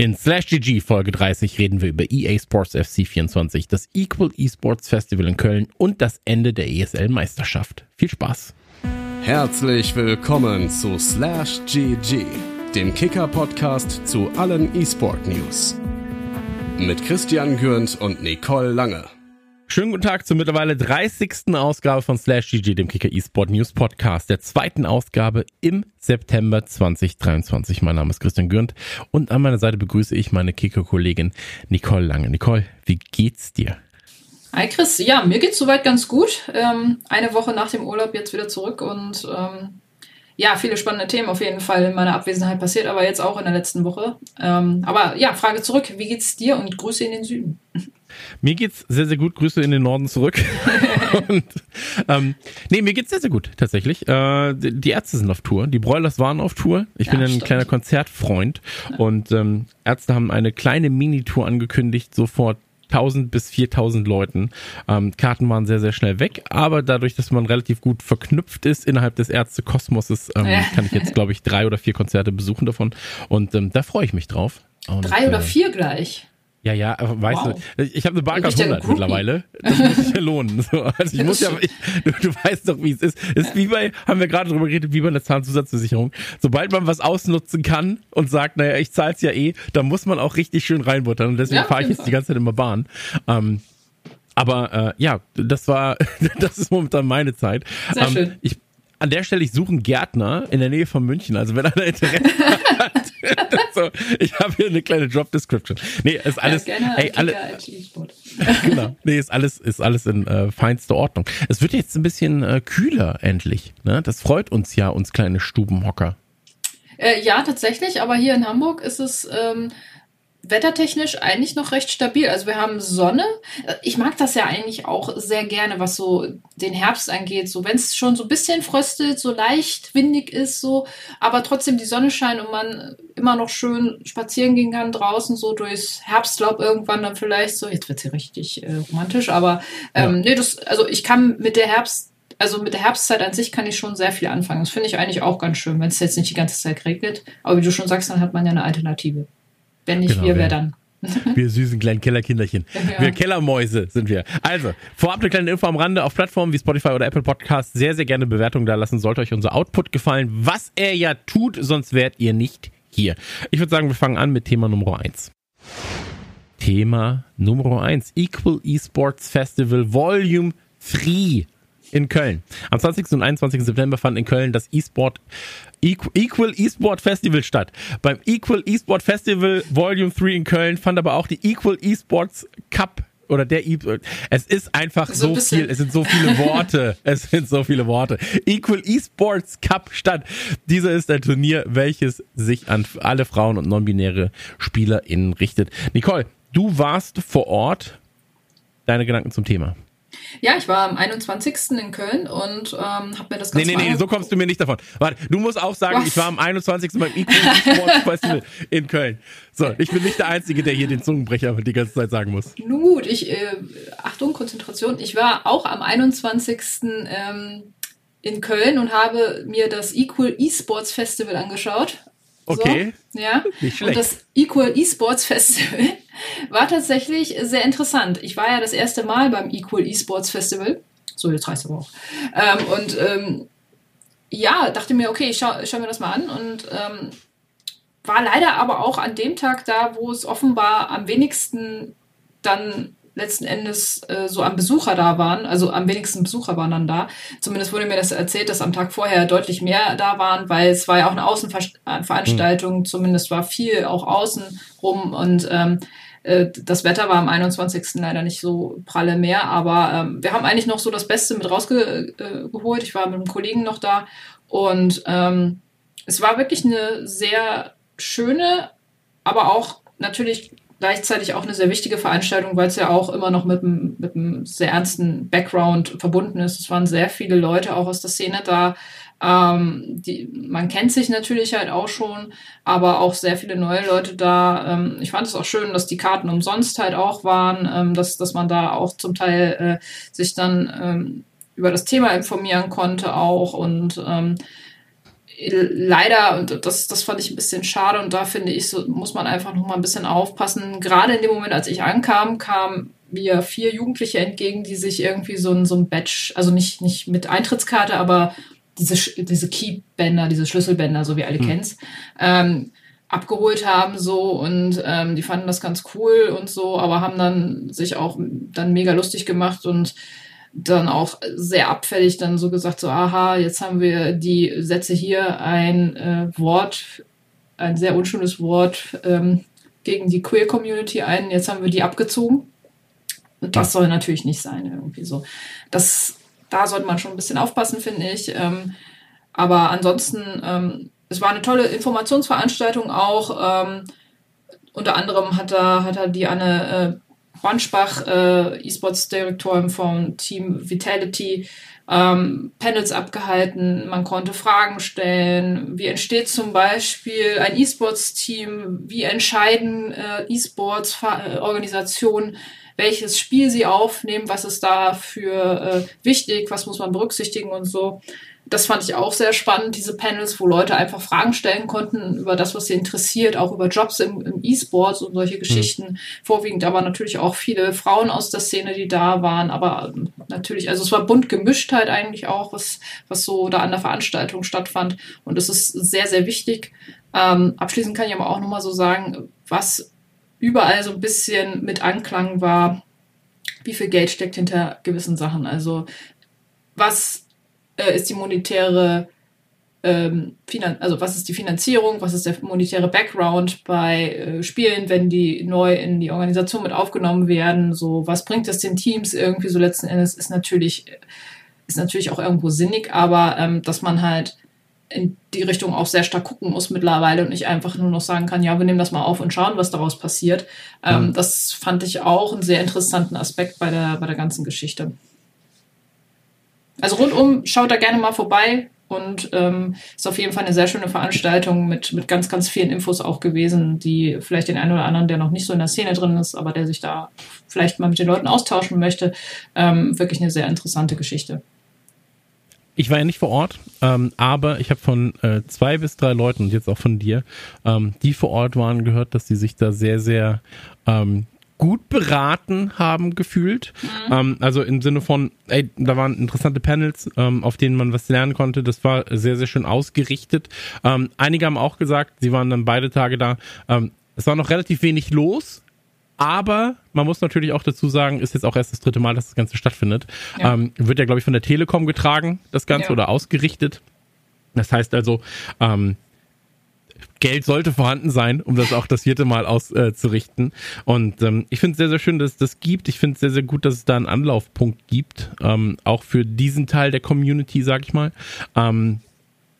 In Slash GG Folge 30 reden wir über EA Sports FC 24, das Equal Esports Festival in Köln und das Ende der ESL Meisterschaft. Viel Spaß! Herzlich willkommen zu Slash GG, dem Kicker-Podcast zu allen E-Sport News. Mit Christian Gürnt und Nicole Lange. Schönen guten Tag zur mittlerweile 30. Ausgabe von Slash GG, dem Kicker eSport News Podcast, der zweiten Ausgabe im September 2023. Mein Name ist Christian Gürnt und an meiner Seite begrüße ich meine Kicker-Kollegin Nicole Lange. Nicole, wie geht's dir? Hi Chris, ja, mir geht's soweit ganz gut. Ähm, eine Woche nach dem Urlaub jetzt wieder zurück und ähm, ja, viele spannende Themen auf jeden Fall in meiner Abwesenheit passiert, aber jetzt auch in der letzten Woche. Ähm, aber ja, Frage zurück, wie geht's dir und Grüße in den Süden? Mir geht's sehr, sehr gut. Grüße in den Norden zurück. und, ähm, nee, mir geht's sehr, sehr gut, tatsächlich. Äh, die Ärzte sind auf Tour. Die Broilers waren auf Tour. Ich ja, bin ein stimmt. kleiner Konzertfreund. Ja. Und ähm, Ärzte haben eine kleine Minitour angekündigt, sofort 1000 bis 4000 Leuten. Ähm, Karten waren sehr, sehr schnell weg, aber dadurch, dass man relativ gut verknüpft ist innerhalb des Ärztekosmoses, ähm, ja. kann ich jetzt, glaube ich, drei oder vier Konzerte besuchen davon. Und ähm, da freue ich mich drauf. Und, drei oder äh, vier gleich? Ja, ja, aber weißt wow. du, ich habe eine Barcard 100 mittlerweile. Das muss sich ja lohnen. So, also ich muss ja, ich, du, du, weißt doch, wie es ist. Es ist wie bei, haben wir gerade drüber geredet, wie bei einer Zahnzusatzversicherung. Sobald man was ausnutzen kann und sagt, naja, ich zahl's ja eh, dann muss man auch richtig schön reinbuttern. Und deswegen ja, fahre ich jetzt die ganze Zeit immer Bahn. Ähm, aber äh, ja, das war, das ist momentan meine Zeit. Sehr ähm, schön. Ich, an der Stelle, ich suche einen Gärtner in der Nähe von München. Also wenn einer Interesse hat, so, ich habe hier eine kleine Job Description. Nee, ist alles. Ja, gerne ey, alle, genau. Nee, ist alles, ist alles in äh, feinster Ordnung. Es wird jetzt ein bisschen äh, kühler endlich. Ne? Das freut uns ja, uns kleine Stubenhocker. Äh, ja, tatsächlich, aber hier in Hamburg ist es ähm, wettertechnisch eigentlich noch recht stabil. Also wir haben Sonne. Ich mag das ja eigentlich auch sehr gerne, was so den Herbst angeht. So wenn es schon so ein bisschen fröstelt, so leicht windig ist, so, aber trotzdem die Sonne scheint und man immer noch schön spazieren gehen kann draußen, so durchs Herbstlaub irgendwann dann vielleicht so. Jetzt wird's hier richtig äh, romantisch, aber ähm, ja. nee, das, also ich kann mit der Herbst also mit der Herbstzeit an sich kann ich schon sehr viel anfangen. Das finde ich eigentlich auch ganz schön, wenn es jetzt nicht die ganze Zeit regnet. Aber wie du schon sagst, dann hat man ja eine Alternative. Wenn nicht genau, wir, wer dann? Wir süßen kleinen Kellerkinderchen. Ja. Wir Kellermäuse sind wir. Also, vorab eine kleine Info am Rande auf Plattformen wie Spotify oder Apple Podcasts. Sehr, sehr gerne Bewertungen da lassen. Sollte euch unser Output gefallen, was er ja tut, sonst wärt ihr nicht hier. Ich würde sagen, wir fangen an mit Thema Nummer 1. Thema Nummer 1. Equal Esports Festival Volume 3 in Köln. Am 20. und 21. September fand in Köln das E-Sport Equal eSport Festival statt. Beim Equal eSport Festival Volume 3 in Köln fand aber auch die Equal eSports Cup oder der e es ist einfach so, so viel, es sind so viele Worte, es sind so viele Worte. Equal Esports Cup statt. Dieser ist ein Turnier, welches sich an alle Frauen und non-binäre SpielerInnen richtet. Nicole, du warst vor Ort. Deine Gedanken zum Thema. Ja, ich war am 21. in Köln und ähm, habe mir das Ganze Nee, nee, nee, so kommst du mir nicht davon. Warte, du musst auch sagen, Was? ich war am 21. beim Equal Sports Festival in Köln. So, ich bin nicht der Einzige, der hier den Zungenbrecher die ganze Zeit sagen muss. Nun gut, ich, äh, Achtung, Konzentration. Ich war auch am 21. Ähm, in Köln und habe mir das Equal Esports Festival angeschaut. Okay. So, ja. Nicht schlecht. Und das Equal Esports Festival war tatsächlich sehr interessant. Ich war ja das erste Mal beim Equal Esports Festival. So, jetzt heißt es aber auch. Ähm, und ähm, ja, dachte mir, okay, ich schaue schau mir das mal an und ähm, war leider aber auch an dem Tag da, wo es offenbar am wenigsten dann letzten Endes äh, so am Besucher da waren, also am wenigsten Besucher waren dann da. Zumindest wurde mir das erzählt, dass am Tag vorher deutlich mehr da waren, weil es war ja auch eine Außenveranstaltung, mhm. zumindest war viel auch außen rum und ähm, äh, das Wetter war am 21. leider nicht so pralle mehr, aber ähm, wir haben eigentlich noch so das Beste mit rausgeholt. Ich war mit einem Kollegen noch da und ähm, es war wirklich eine sehr schöne, aber auch natürlich gleichzeitig auch eine sehr wichtige Veranstaltung, weil es ja auch immer noch mit einem, mit einem sehr ernsten Background verbunden ist. Es waren sehr viele Leute auch aus der Szene da. Ähm, die, man kennt sich natürlich halt auch schon, aber auch sehr viele neue Leute da. Ähm, ich fand es auch schön, dass die Karten umsonst halt auch waren, ähm, dass, dass man da auch zum Teil äh, sich dann ähm, über das Thema informieren konnte auch und ähm, leider, und das, das fand ich ein bisschen schade, und da finde ich, so muss man einfach noch mal ein bisschen aufpassen. Gerade in dem Moment, als ich ankam, kamen mir vier Jugendliche entgegen, die sich irgendwie so ein, so ein Badge, also nicht, nicht mit Eintrittskarte, aber diese, diese Keybänder, diese Schlüsselbänder, so wie alle mhm. kennst, ähm, abgeholt haben so und ähm, die fanden das ganz cool und so, aber haben dann sich auch dann mega lustig gemacht und dann auch sehr abfällig dann so gesagt, so, aha, jetzt haben wir die Sätze hier ein äh, Wort, ein sehr unschönes Wort ähm, gegen die Queer Community ein, jetzt haben wir die abgezogen. Und das soll natürlich nicht sein, irgendwie so. Das, da sollte man schon ein bisschen aufpassen, finde ich. Ähm, aber ansonsten, ähm, es war eine tolle Informationsveranstaltung auch. Ähm, unter anderem hat er, hat er die Anne äh, Ronschbach, äh, E-Sports-Direktorin vom Team Vitality, ähm, Panels abgehalten, man konnte Fragen stellen. Wie entsteht zum Beispiel ein E-Sports-Team? Wie entscheiden äh, E-Sports-Organisationen, welches Spiel sie aufnehmen? Was ist da für äh, wichtig? Was muss man berücksichtigen und so? Das fand ich auch sehr spannend, diese Panels, wo Leute einfach Fragen stellen konnten über das, was sie interessiert, auch über Jobs im, im E-Sports und solche Geschichten. Mhm. Vorwiegend aber natürlich auch viele Frauen aus der Szene, die da waren, aber natürlich, also es war bunt gemischt halt eigentlich auch, was, was so da an der Veranstaltung stattfand. Und es ist sehr, sehr wichtig. Ähm, abschließend kann ich aber auch nochmal so sagen, was überall so ein bisschen mit Anklang war, wie viel Geld steckt hinter gewissen Sachen. Also was äh, ist die monetäre, ähm, also was ist die Finanzierung, was ist der monetäre Background bei äh, Spielen, wenn die neu in die Organisation mit aufgenommen werden, so was bringt es den Teams irgendwie so letzten Endes ist natürlich, ist natürlich auch irgendwo sinnig, aber ähm, dass man halt in die Richtung auch sehr stark gucken muss mittlerweile und nicht einfach nur noch sagen kann, ja, wir nehmen das mal auf und schauen, was daraus passiert. Ähm, ja. Das fand ich auch einen sehr interessanten Aspekt bei der, bei der ganzen Geschichte. Also rundum schaut da gerne mal vorbei und ähm, ist auf jeden Fall eine sehr schöne Veranstaltung mit, mit ganz, ganz vielen Infos auch gewesen, die vielleicht den einen oder anderen, der noch nicht so in der Szene drin ist, aber der sich da vielleicht mal mit den Leuten austauschen möchte, ähm, wirklich eine sehr interessante Geschichte. Ich war ja nicht vor Ort, ähm, aber ich habe von äh, zwei bis drei Leuten und jetzt auch von dir, ähm, die vor Ort waren, gehört, dass sie sich da sehr, sehr ähm, gut beraten haben gefühlt. Mhm. Ähm, also im Sinne von, ey, da waren interessante Panels, ähm, auf denen man was lernen konnte. Das war sehr, sehr schön ausgerichtet. Ähm, einige haben auch gesagt, sie waren dann beide Tage da. Ähm, es war noch relativ wenig los. Aber man muss natürlich auch dazu sagen, ist jetzt auch erst das dritte Mal, dass das Ganze stattfindet. Ja. Ähm, wird ja, glaube ich, von der Telekom getragen, das Ganze, ja. oder ausgerichtet. Das heißt also, ähm, Geld sollte vorhanden sein, um das auch das vierte Mal auszurichten. Äh, und ähm, ich finde es sehr, sehr schön, dass es das gibt. Ich finde es sehr, sehr gut, dass es da einen Anlaufpunkt gibt, ähm, auch für diesen Teil der Community, sag ich mal. Ähm,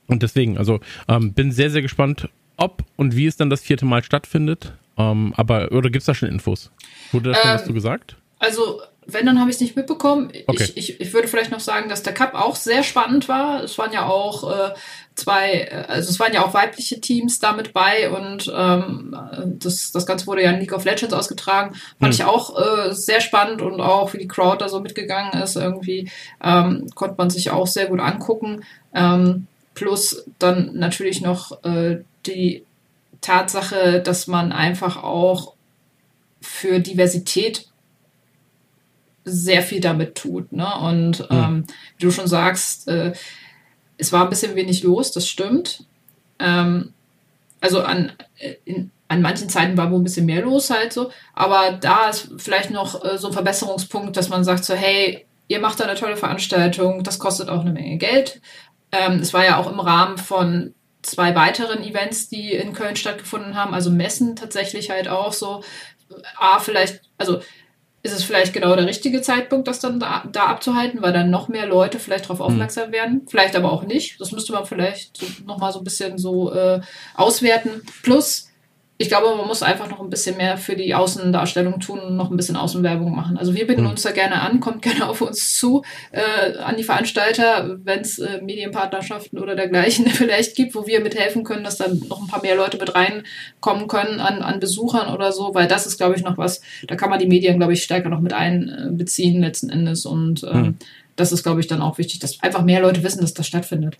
und deswegen, also ähm, bin sehr, sehr gespannt, ob und wie es dann das vierte Mal stattfindet. Ähm, aber, oder gibt es da schon Infos? Wurde da schon was zu ähm, gesagt? Also wenn, dann habe ich es nicht mitbekommen. Okay. Ich, ich, ich würde vielleicht noch sagen, dass der Cup auch sehr spannend war. Es waren ja auch äh, zwei, äh, also es waren ja auch weibliche Teams damit bei und ähm, das, das Ganze wurde ja in League of Legends ausgetragen. Fand hm. ich auch äh, sehr spannend und auch wie die Crowd da so mitgegangen ist, irgendwie ähm, konnte man sich auch sehr gut angucken. Ähm, plus dann natürlich noch äh, die Tatsache, dass man einfach auch für Diversität sehr viel damit tut. Ne? Und ähm, wie du schon sagst, äh, es war ein bisschen wenig los, das stimmt. Ähm, also an, äh, in, an manchen Zeiten war wohl ein bisschen mehr los halt so. Aber da ist vielleicht noch äh, so ein Verbesserungspunkt, dass man sagt so, hey, ihr macht da eine tolle Veranstaltung, das kostet auch eine Menge Geld. Ähm, es war ja auch im Rahmen von zwei weiteren Events, die in Köln stattgefunden haben, also Messen tatsächlich halt auch so. A, vielleicht, also ist es vielleicht genau der richtige Zeitpunkt, das dann da, da abzuhalten, weil dann noch mehr Leute vielleicht darauf hm. aufmerksam mhm. werden. Vielleicht aber auch nicht. Das müsste man vielleicht so, nochmal so ein bisschen so äh, auswerten. Plus, ich glaube, man muss einfach noch ein bisschen mehr für die Außendarstellung tun und noch ein bisschen Außenwerbung machen. Also wir bieten mhm. uns da gerne an, kommt gerne auf uns zu, äh, an die Veranstalter, wenn es äh, Medienpartnerschaften oder dergleichen vielleicht gibt, wo wir mithelfen können, dass dann noch ein paar mehr Leute mit reinkommen können an, an Besuchern oder so, weil das ist, glaube ich, noch was, da kann man die Medien, glaube ich, stärker noch mit einbeziehen letzten Endes und ähm, mhm. das ist, glaube ich, dann auch wichtig, dass einfach mehr Leute wissen, dass das stattfindet.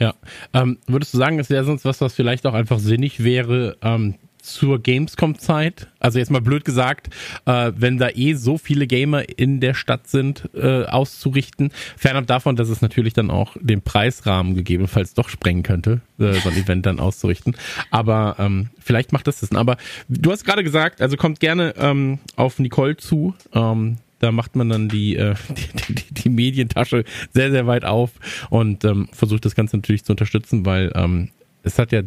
Ja. Ähm, würdest du sagen, es wäre sonst was, was vielleicht auch einfach sinnig wäre, ähm, zur Gamescom-Zeit, also jetzt mal blöd gesagt, äh, wenn da eh so viele Gamer in der Stadt sind, äh, auszurichten. Fernab davon, dass es natürlich dann auch den Preisrahmen gegebenenfalls doch sprengen könnte, äh, so ein Event dann auszurichten. Aber ähm, vielleicht macht das Sinn. Aber du hast gerade gesagt, also kommt gerne ähm, auf Nicole zu. Ähm, da macht man dann die, äh, die, die, die Medientasche sehr, sehr weit auf und ähm, versucht das Ganze natürlich zu unterstützen, weil ähm, es hat ja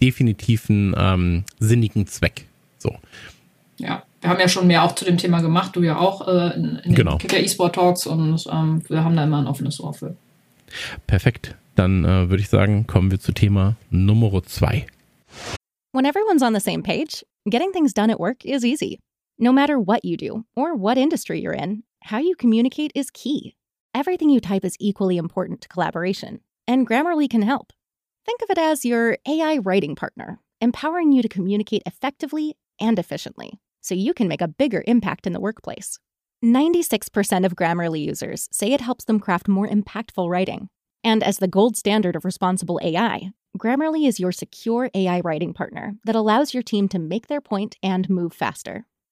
definitiv einen ähm, sinnigen Zweck. So. Ja, wir haben ja schon mehr auch zu dem Thema gemacht, du ja auch äh, in, in Genau. den Kicker E-Sport Talks und ähm, wir haben da immer ein offenes Ohr für. Perfekt. Dann äh, würde ich sagen, kommen wir zu Thema Nummer zwei. When everyone's on the same page, getting things done at work is easy. No matter what you do or what industry you're in, how you communicate is key. Everything you type is equally important to collaboration, and Grammarly can help. Think of it as your AI writing partner, empowering you to communicate effectively and efficiently so you can make a bigger impact in the workplace. 96% of Grammarly users say it helps them craft more impactful writing. And as the gold standard of responsible AI, Grammarly is your secure AI writing partner that allows your team to make their point and move faster.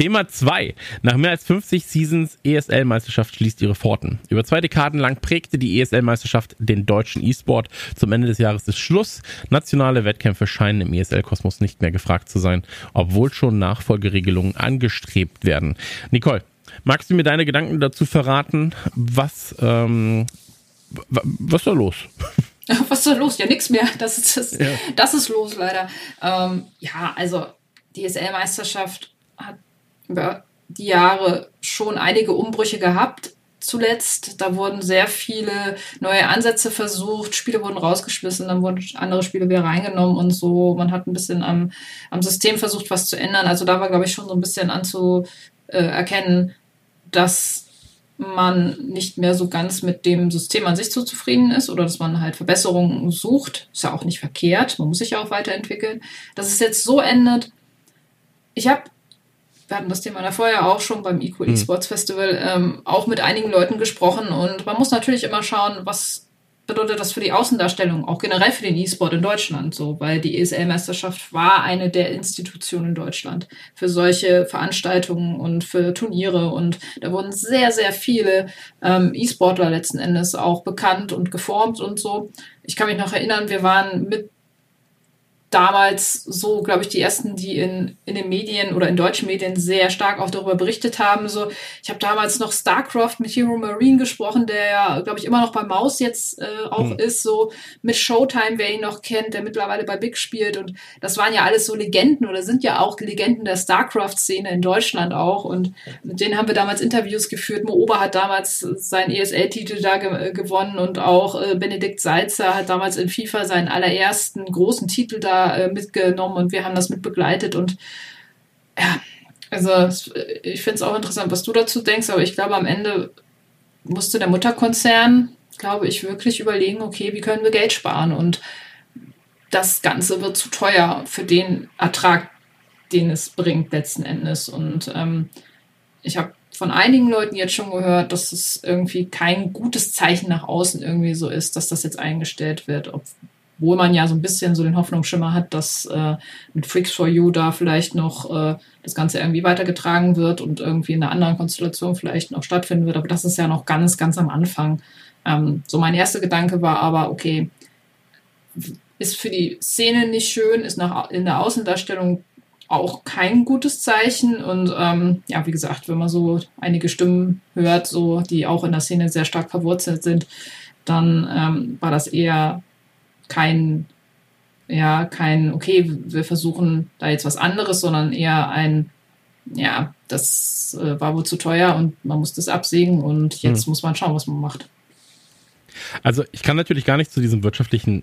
Thema 2. Nach mehr als 50 Seasons ESL-Meisterschaft schließt ihre Pforten. Über zwei Dekaden lang prägte die ESL-Meisterschaft den deutschen E-Sport. Zum Ende des Jahres ist Schluss. Nationale Wettkämpfe scheinen im ESL-Kosmos nicht mehr gefragt zu sein, obwohl schon Nachfolgeregelungen angestrebt werden. Nicole, magst du mir deine Gedanken dazu verraten? Was, ähm, was ist da los? Was ist da los? Ja, nix mehr. Das ist, das, Ja. das ist los, leider. Ähm, ja, also die SL-Meisterschaft hat über die Jahre schon einige Umbrüche gehabt. Zuletzt, da wurden sehr viele neue Ansätze versucht, Spiele wurden rausgeschmissen, dann wurden andere Spiele wieder reingenommen und so. Man hat ein bisschen am, am System versucht, was zu ändern. Also da war, glaube ich, schon so ein bisschen anzuerkennen, erkennen, dass man nicht mehr so ganz mit dem System an sich so zufrieden ist oder dass man halt Verbesserungen sucht. Ist ja auch nicht verkehrt. Man muss sich ja auch weiterentwickeln. Dass es jetzt so endet. Ich habe, wir hatten das Thema davor ja auch schon beim Equal Esports Festival, ähm, auch mit einigen Leuten gesprochen. Und man muss natürlich immer schauen, was bedeutet das für die Außendarstellung, auch generell für den E-Sport in Deutschland so, weil die ESL-Meisterschaft war eine der Institutionen in Deutschland für solche Veranstaltungen und für Turniere. Und da wurden sehr, sehr viele ähm, E-Sportler letzten Endes auch bekannt und geformt und so. Ich kann mich noch erinnern, wir waren mit damals so, glaube ich, die ersten, die in, in den Medien oder in deutschen Medien sehr stark auch darüber berichtet haben. So, ich habe damals noch StarCraft mit Hero Marine gesprochen, der ja, glaube ich, immer noch bei Maus jetzt äh, auch ist, so mit Showtime, wer ihn noch kennt, der mittlerweile bei Big spielt. Und das waren ja alles so Legenden oder sind ja auch Legenden der StarCraft-Szene in Deutschland auch. Und mit denen haben wir damals Interviews geführt. Mo Ober hat damals seinen ESL-Titel da ge gewonnen und auch äh, Benedikt Salzer hat damals in FIFA seinen allerersten großen Titel da äh, mitgenommen und wir haben das mit begleitet und ja, also ich finde es auch interessant, was du dazu denkst, aber ich glaube, am Ende musste der Mutterkonzern, glaube ich, wirklich überlegen, okay, wie können wir Geld sparen? Und das Ganze wird zu teuer für den Ertrag, den es bringt letzten Endes. Und ähm, ich habe von einigen Leuten jetzt schon gehört, dass es irgendwie kein gutes Zeichen nach außen irgendwie so ist, dass das jetzt eingestellt wird, obwohl man ja so ein bisschen so den Hoffnungsschimmer hat, dass äh, mit Freaks for You da vielleicht noch äh, das Ganze irgendwie weitergetragen wird und irgendwie in einer anderen Konstellation vielleicht noch stattfinden wird. Aber das ist ja noch ganz, ganz am Anfang. Ähm, so mein erster Gedanke war aber, okay, ist für die Szene nicht schön, ist nach, in der Außendarstellung auch kein gutes Zeichen. Und ähm, ja, wie gesagt, wenn man so einige Stimmen hört, so die auch in der Szene sehr stark verwurzelt sind, dann ähm, war das eher kein, ja, kein, okay, wir versuchen da jetzt was anderes, sondern eher ein, ja, das äh, war wohl zu teuer und man muss das absägen und jetzt muss man schauen, was man macht. Also ich kann natürlich gar nicht zu diesem wirtschaftlichen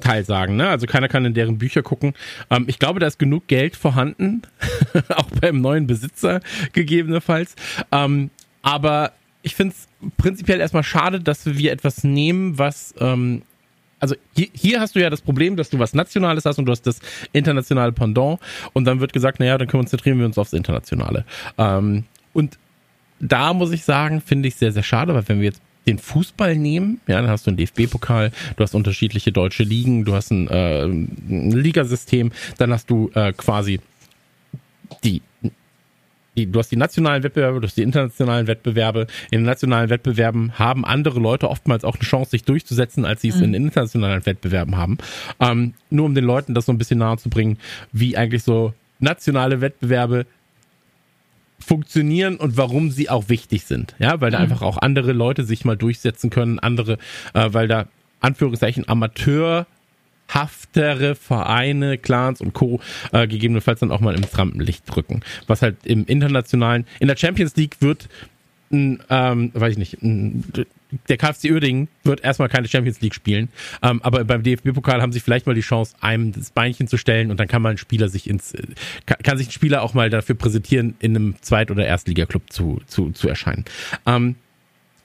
Teil sagen. Ne? Also keiner kann in deren Bücher gucken. Ähm, ich glaube, da ist genug Geld vorhanden, auch beim neuen Besitzer gegebenenfalls. Ähm, aber ich finde es prinzipiell erstmal schade, dass wir etwas nehmen, was ähm, also hier, hier hast du ja das Problem, dass du was Nationales hast und du hast das internationale Pendant und dann wird gesagt, naja, dann konzentrieren wir uns aufs Internationale. Ähm, und da muss ich sagen, finde ich sehr, sehr schade, weil wenn wir jetzt den Fußball nehmen, ja, dann hast du einen DFB-Pokal, du hast unterschiedliche deutsche Ligen, du hast ein, äh, ein Ligasystem, dann hast du äh, quasi die die, du hast die nationalen Wettbewerbe, du hast die internationalen Wettbewerbe. In den nationalen Wettbewerben haben andere Leute oftmals auch eine Chance, sich durchzusetzen, als sie es mhm. in internationalen Wettbewerben haben. Ähm, nur um den Leuten das so ein bisschen nahe zu bringen, wie eigentlich so nationale Wettbewerbe funktionieren und warum sie auch wichtig sind. Ja, weil da mhm. einfach auch andere Leute sich mal durchsetzen können, andere, äh, weil da Anführungszeichen Amateur haftere Vereine, Clans und Co. Äh, gegebenenfalls dann auch mal ins Rampenlicht drücken. Was halt im internationalen, in der Champions League wird ein, ähm, weiß ich nicht, ein, der KFC Uerdingen wird erstmal keine Champions League spielen, ähm, aber beim DFB-Pokal haben sie vielleicht mal die Chance, einem das Beinchen zu stellen und dann kann man ein Spieler sich ins, kann, kann sich ein Spieler auch mal dafür präsentieren, in einem Zweit- oder Erstligaklub zu, zu, zu erscheinen. Ähm,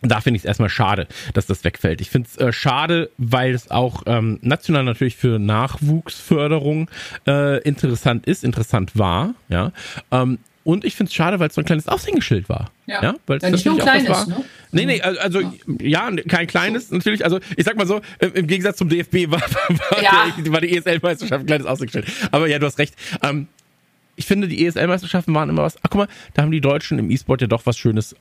da finde ich es erstmal schade, dass das wegfällt. Ich finde es äh, schade, weil es auch ähm, national natürlich für Nachwuchsförderung äh, interessant ist, interessant war, ja. Ähm, und ich finde es schade, weil es so ein kleines Aushängeschild war. Ja, ja weil es nicht nur ein kleines, war. Ne? Nee, nee, also ja, ja kein kleines so. natürlich. Also ich sag mal so, im Gegensatz zum DFB war, war, ja. der, war die ESL-Meisterschaft ein kleines Aushängeschild. Aber ja, du hast recht. Ähm, ich finde, die ESL-Meisterschaften waren immer was. Ach, guck mal, da haben die Deutschen im E-Sport ja doch was Schönes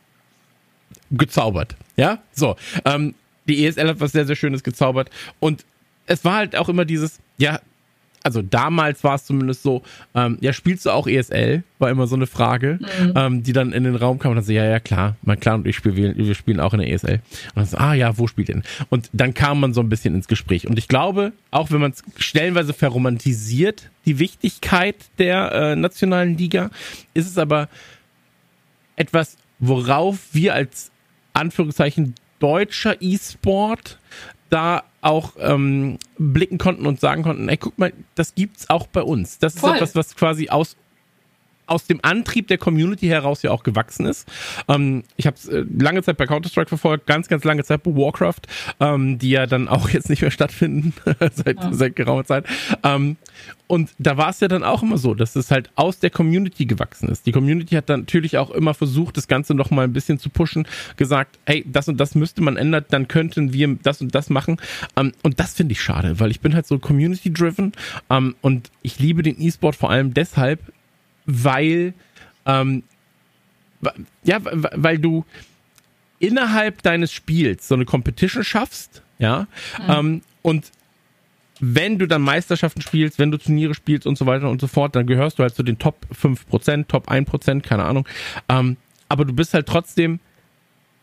gezaubert. Ja, so. Ähm, die ESL hat was sehr, sehr Schönes gezaubert. Und es war halt auch immer dieses, ja, also damals war es zumindest so, ähm, ja, spielst du auch ESL? War immer so eine Frage, mhm. ähm, die dann in den Raum kam und dann so, ja, ja, klar, mein Clan und ich spielen, wir spielen auch in der ESL. Und dann so, ah ja, wo spielt denn? Und dann kam man so ein bisschen ins Gespräch. Und ich glaube, auch wenn man es stellenweise verromantisiert, die Wichtigkeit der äh, nationalen Liga, ist es aber etwas, worauf wir als Anführungszeichen deutscher E-Sport da auch ähm, blicken konnten und sagen konnten, ey, guck mal, das gibt's auch bei uns. Das Voll. ist etwas, was quasi aus aus dem Antrieb der Community heraus ja auch gewachsen ist. Ähm, ich habe es äh, lange Zeit bei Counter-Strike verfolgt, ganz, ganz lange Zeit bei Warcraft, ähm, die ja dann auch jetzt nicht mehr stattfinden, seit, ja. seit geraumer Zeit. Ähm, und da war es ja dann auch immer so, dass es halt aus der Community gewachsen ist. Die Community hat dann natürlich auch immer versucht, das Ganze noch mal ein bisschen zu pushen, gesagt, hey, das und das müsste man ändern, dann könnten wir das und das machen. Ähm, und das finde ich schade, weil ich bin halt so community-driven ähm, und ich liebe den E-Sport vor allem deshalb, weil ähm, ja, weil du innerhalb deines Spiels so eine Competition schaffst, ja, mhm. ähm, und wenn du dann Meisterschaften spielst, wenn du Turniere spielst und so weiter und so fort, dann gehörst du halt zu den Top 5%, Top 1%, keine Ahnung. Ähm, aber du bist halt trotzdem,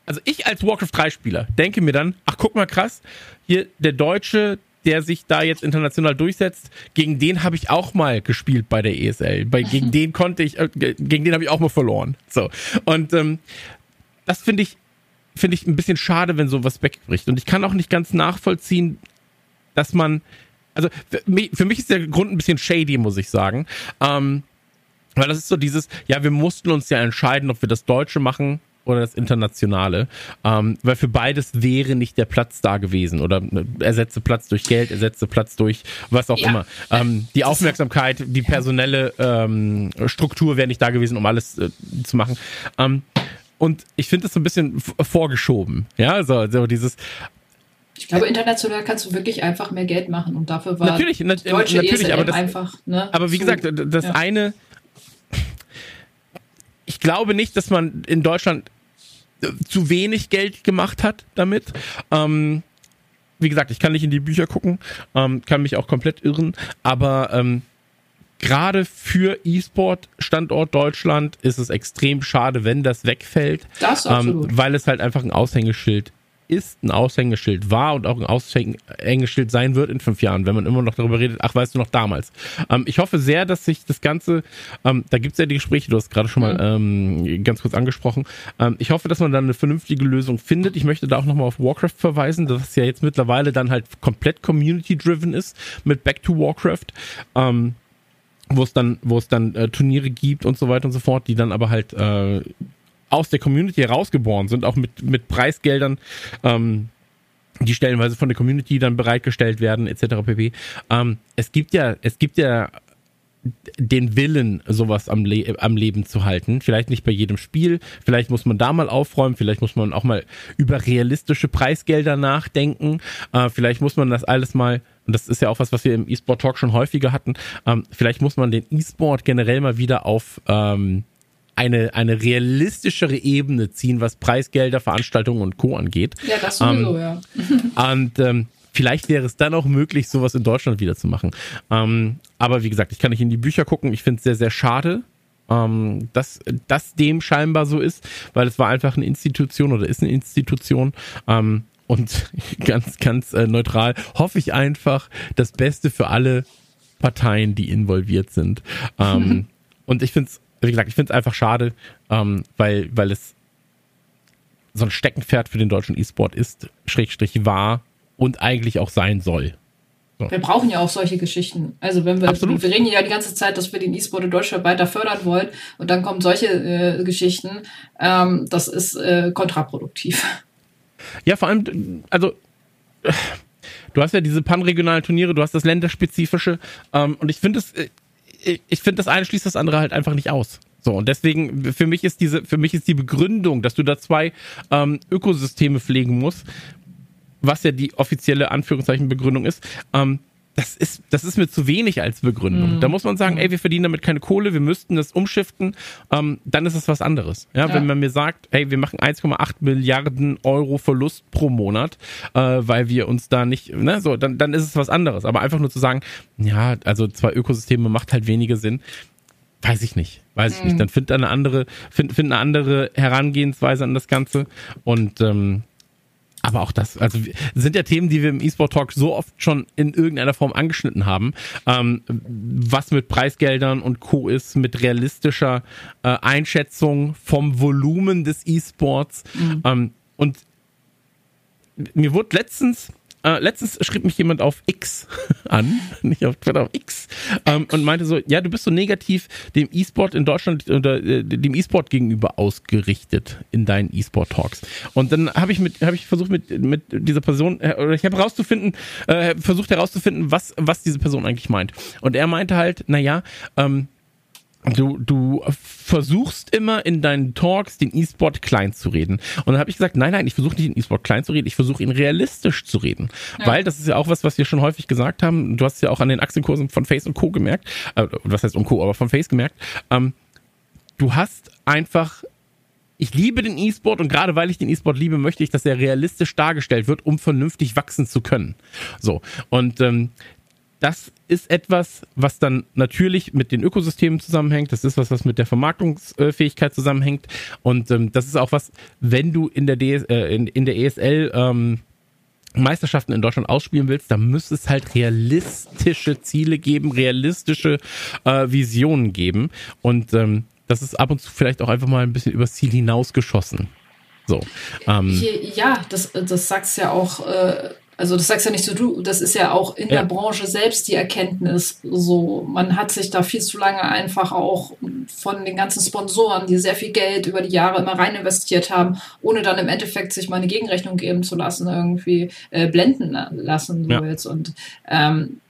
also ich als Warcraft 3 Spieler denke mir dann, ach guck mal krass, hier der Deutsche, der sich da jetzt international durchsetzt, gegen den habe ich auch mal gespielt bei der ESL. Bei, gegen den konnte ich, äh, gegen den habe ich auch mal verloren. So. Und ähm, das finde ich, finde ich ein bisschen schade, wenn sowas wegbricht. Und ich kann auch nicht ganz nachvollziehen, dass man, also für mich ist der Grund ein bisschen shady, muss ich sagen. Ähm, weil das ist so dieses, ja, wir mussten uns ja entscheiden, ob wir das Deutsche machen oder das Internationale. Ähm, weil für beides wäre nicht der Platz da gewesen. Oder äh, ersetze Platz durch Geld, ersetze Platz durch was auch ja. immer. Ähm, die Aufmerksamkeit, die personelle ähm, Struktur wäre nicht da gewesen, um alles äh, zu machen. Ähm, und ich finde das so ein bisschen vorgeschoben. Ja, so, so dieses, ich glaube, international kannst du wirklich einfach mehr Geld machen und dafür war natürlich, na, deutsche natürlich, ESLM aber das, einfach. Ne, aber wie zu, gesagt, das ja. eine, ich glaube nicht, dass man in Deutschland zu wenig Geld gemacht hat damit. Ähm, wie gesagt, ich kann nicht in die Bücher gucken, ähm, kann mich auch komplett irren, aber ähm, gerade für E-Sport Standort Deutschland ist es extrem schade, wenn das wegfällt, das ähm, weil es halt einfach ein Aushängeschild ist ein Aushängeschild, war und auch ein Aushängeschild sein wird in fünf Jahren, wenn man immer noch darüber redet, ach, weißt du noch damals. Ähm, ich hoffe sehr, dass sich das Ganze, ähm, da gibt es ja die Gespräche, du hast gerade schon mal ähm, ganz kurz angesprochen. Ähm, ich hoffe, dass man dann eine vernünftige Lösung findet. Ich möchte da auch nochmal auf Warcraft verweisen, dass es ja jetzt mittlerweile dann halt komplett community-driven ist mit Back to Warcraft. Ähm, wo es dann, wo es dann äh, Turniere gibt und so weiter und so fort, die dann aber halt äh, aus der Community herausgeboren sind, auch mit, mit Preisgeldern, ähm, die stellenweise von der Community dann bereitgestellt werden, etc. pp. Ähm, es gibt ja, es gibt ja den Willen, sowas am, Le am Leben zu halten. Vielleicht nicht bei jedem Spiel, vielleicht muss man da mal aufräumen, vielleicht muss man auch mal über realistische Preisgelder nachdenken, äh, vielleicht muss man das alles mal, und das ist ja auch was, was wir im E-Sport Talk schon häufiger hatten, ähm, vielleicht muss man den E-Sport generell mal wieder auf ähm, eine, eine realistischere Ebene ziehen, was Preisgelder, Veranstaltungen und Co. angeht. Ja, das sowieso, ähm, ja. und ähm, vielleicht wäre es dann auch möglich, sowas in Deutschland wieder zu machen. Ähm, aber wie gesagt, ich kann nicht in die Bücher gucken. Ich finde es sehr, sehr schade, ähm, dass das dem scheinbar so ist, weil es war einfach eine Institution oder ist eine Institution. Ähm, und ganz, ganz äh, neutral hoffe ich einfach das Beste für alle Parteien, die involviert sind. Ähm, und ich finde es wie gesagt, ich finde es einfach schade, ähm, weil, weil es so ein Steckenpferd für den deutschen E-Sport ist, Schrägstrich war und eigentlich auch sein soll. So. Wir brauchen ja auch solche Geschichten. Also wenn wir, Absolut. wir reden ja die ganze Zeit, dass wir den E-Sport in Deutschland weiter fördern wollen und dann kommen solche äh, Geschichten, ähm, das ist äh, kontraproduktiv. Ja, vor allem, also du hast ja diese panregionalen Turniere, du hast das länderspezifische ähm, und ich finde es, äh, ich finde, das eine schließt das andere halt einfach nicht aus. So, und deswegen, für mich ist diese, für mich ist die Begründung, dass du da zwei ähm, Ökosysteme pflegen musst, was ja die offizielle Anführungszeichen Begründung ist, ähm, das ist, das ist mir zu wenig als Begründung. Mhm. Da muss man sagen, ey, wir verdienen damit keine Kohle, wir müssten das umschiften, ähm, dann ist es was anderes. Ja, ja, wenn man mir sagt, ey, wir machen 1,8 Milliarden Euro Verlust pro Monat, äh, weil wir uns da nicht, ne, so, dann, dann ist es was anderes. Aber einfach nur zu sagen, ja, also zwei Ökosysteme macht halt weniger Sinn. Weiß ich nicht, weiß ich mhm. nicht. Dann find eine andere, find, find eine andere Herangehensweise an das Ganze und ähm, aber auch das, also sind ja Themen, die wir im E-Sport Talk so oft schon in irgendeiner Form angeschnitten haben. Ähm, was mit Preisgeldern und Co. ist, mit realistischer äh, Einschätzung vom Volumen des E-Sports. Mhm. Ähm, und mir wurde letztens äh, letztens schrieb mich jemand auf X an, nicht auf Twitter, auf X, ähm, und meinte so, ja, du bist so negativ dem E-Sport in Deutschland oder äh, dem E-Sport gegenüber ausgerichtet in deinen E-Sport-Talks. Und dann habe ich mit, habe ich versucht mit mit dieser Person äh, oder ich habe herauszufinden, äh, versucht herauszufinden, was was diese Person eigentlich meint. Und er meinte halt, na ja, ähm, Du, du versuchst immer in deinen Talks den E-Sport klein zu reden. Und dann habe ich gesagt, nein, nein, ich versuche nicht den E-Sport klein zu reden, ich versuche ihn realistisch zu reden. Ja. Weil das ist ja auch was, was wir schon häufig gesagt haben. Du hast ja auch an den Aktienkursen von Face und Co. gemerkt. Äh, was heißt und Co., aber von Face gemerkt. Ähm, du hast einfach ich liebe den E-Sport und gerade weil ich den E-Sport liebe, möchte ich, dass er realistisch dargestellt wird, um vernünftig wachsen zu können. So. Und ähm, das ist etwas, was dann natürlich mit den Ökosystemen zusammenhängt. Das ist was, was mit der Vermarktungsfähigkeit zusammenhängt. Und ähm, das ist auch was, wenn du in der, DS, äh, in, in der ESL ähm, Meisterschaften in Deutschland ausspielen willst, dann müsste es halt realistische Ziele geben, realistische äh, Visionen geben. Und ähm, das ist ab und zu vielleicht auch einfach mal ein bisschen übers Ziel hinausgeschossen. So. Ähm, ja, das, das sagst ja auch äh, also das sagst ja nicht so du, das ist ja auch in ja. der Branche selbst die Erkenntnis. So, man hat sich da viel zu lange einfach auch von den ganzen Sponsoren, die sehr viel Geld über die Jahre immer rein investiert haben, ohne dann im Endeffekt sich mal eine Gegenrechnung geben zu lassen, irgendwie äh, blenden lassen. So ja. jetzt. Und ähm,